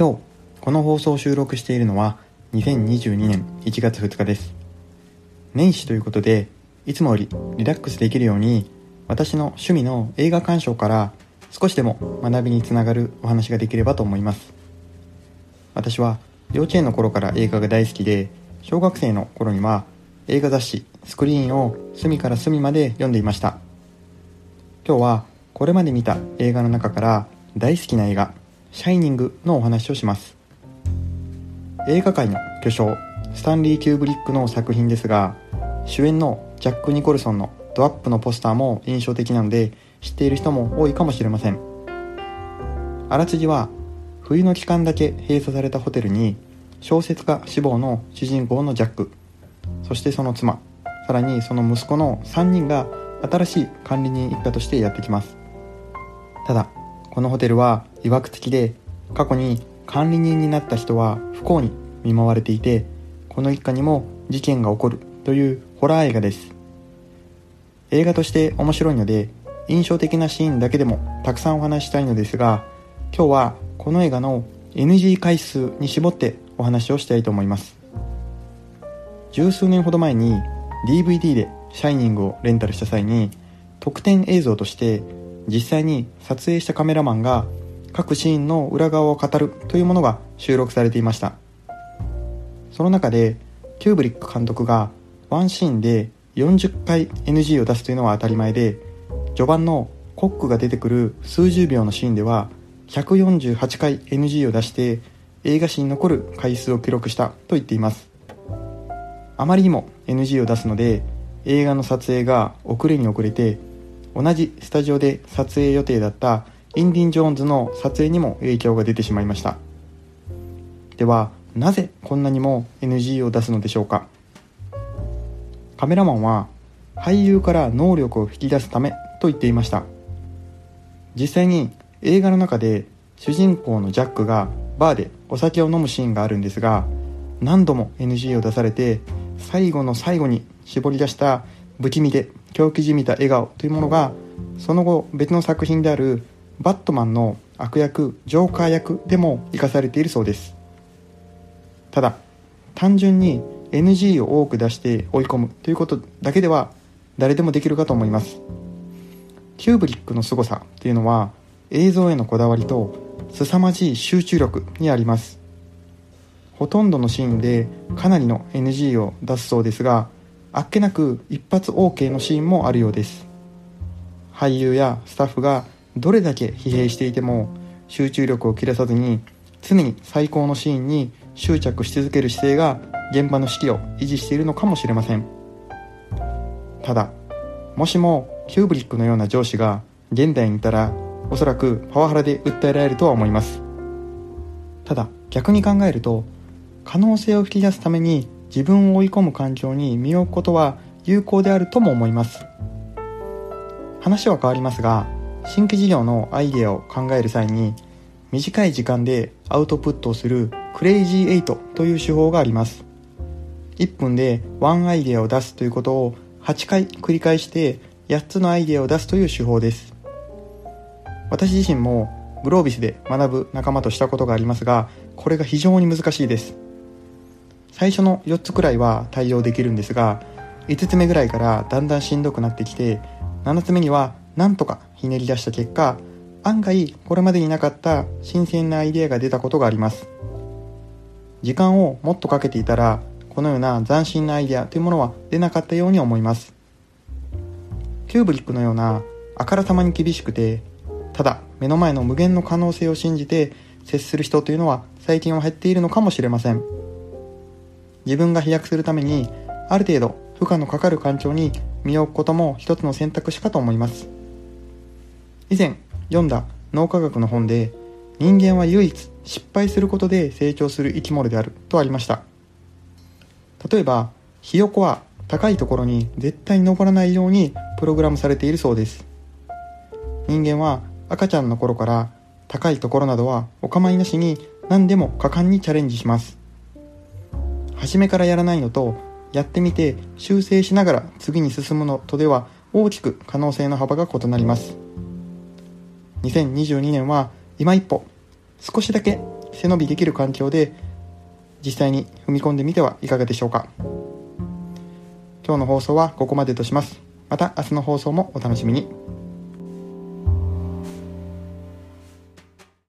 今日この放送を収録しているのは2022年1月2日です。年始ということでいつもよりリラックスできるように私の趣味の映画鑑賞から少しでも学びにつながるお話ができればと思います。私は幼稚園の頃から映画が大好きで小学生の頃には映画雑誌スクリーンを隅から隅まで読んでいました。今日はこれまで見た映画の中から大好きな映画「シャイニング」のお話をします。映画界の巨匠スタンリー・キューブリックの作品ですが主演のジャック・ニコルソンのドアップのポスターも印象的なので知っている人も多いかもしれません。あらすじは冬の期間だけ閉鎖されたホテルに小説家志望の主人公のジャックそしてその妻さらにその息子の3人が新しい管理人一家としてやってきます。ただこのホテルは曰く的で過去に管理人になった人は不幸に見舞われていてこの一家にも事件が起こるというホラー映画です。映画として面白いので印象的なシーンだけでもたくさんお話したいのですが今日はこの映画の NG 回数に絞ってお話をしたいと思います。十数年ほど前に DVD で「シャイニング」をレンタルした際に特典映像として実際に撮影したカメラマンが各シーンの裏側を語るというものが収録されていました。その中でキューブリック監督がワンシーンで40回 NG を出すというのは当たり前で序盤のコックが出てくる数十秒のシーンでは148回 NG を出して映画史に残る回数を記録したと言っています。あまりにも NG を出すので映画の撮影が遅れに遅れて同じスタジオで撮影予定だったインディン・ジョーンズの撮影にも影響が出てしまいました。ではなぜこんなにも NG を出すのでしょうか？カメラマンは俳優から能力を引き出すためと言っていました。実際に映画の中で主人公のジャックがバーでお酒を飲むシーンがあるんですが何度も NG を出されて最後の最後に絞り出した不気味で狂気じみた笑顔というものがその後別の作品であるバットマンの悪役ジョーカー役でも生かされているそうです。ただ単純に NG を多く出して追い込むということだけでは誰でもできるかと思います。キューブリックの凄さっていうのは映像へのこだわりと凄まじい集中力にあります。ほとんどのシーンでかなりの NG を出すそうですがあっけなく一発 OK のシーンもあるようです。俳優やスタッフがどれだけ疲弊していても集中力を切らさずに常に最高のシーンに執着し続ける姿勢が現場の指揮を維持しているのかもしれません。ただもしもキューブリックのような上司が現代にいたらおそらくパワハラで訴えられるとは思います。ただ逆に考えると可能性を引き出すために自分を追い込む環境に身を置くことは有効であるとも思います。話は変わりますが新規事業のアイデアを考える際に短い時間でアウトプットをするクレイジー8という手法があります。1分で1アイデアを出すということを8回繰り返して8つのアイデアを出すという手法です。私自身もグロービスで学ぶ仲間としたことがありますがこれが非常に難しいです。最初の4つくらいは対応できるんですが5つ目ぐらいからだんだんしんどくなってきて7つ目にはなんとかひねり出した結果案外これまでになかった新鮮なアイデアが出たことがあります。時間をもっとかけていたらこのような斬新なアイデアというものは出なかったように思います。キューブリックのようなあからさまに厳しくてただ目の前の無限の可能性を信じて接する人というのは最近は減っているのかもしれません。自分が飛躍するためにある程度負荷のかかる環境に身を置くことも一つの選択肢かと思います。以前読んだ脳科学の本で人間は唯一失敗することで成長する生き物であるとありました。例えばひよこは高いところに絶対に登らないようにプログラムされているそうです。人間は赤ちゃんの頃から高いところなどはお構いなしに何でも果敢にチャレンジします。初めからやらないのとやってみて修正しながら次に進むのとでは大きく可能性の幅が異なります。2022年は今一歩少しだけ背伸びできる環境で実際に踏み込んでみてはいかがでしょうか。今日の放送はここまでとします。また明日の放送もお楽しみに。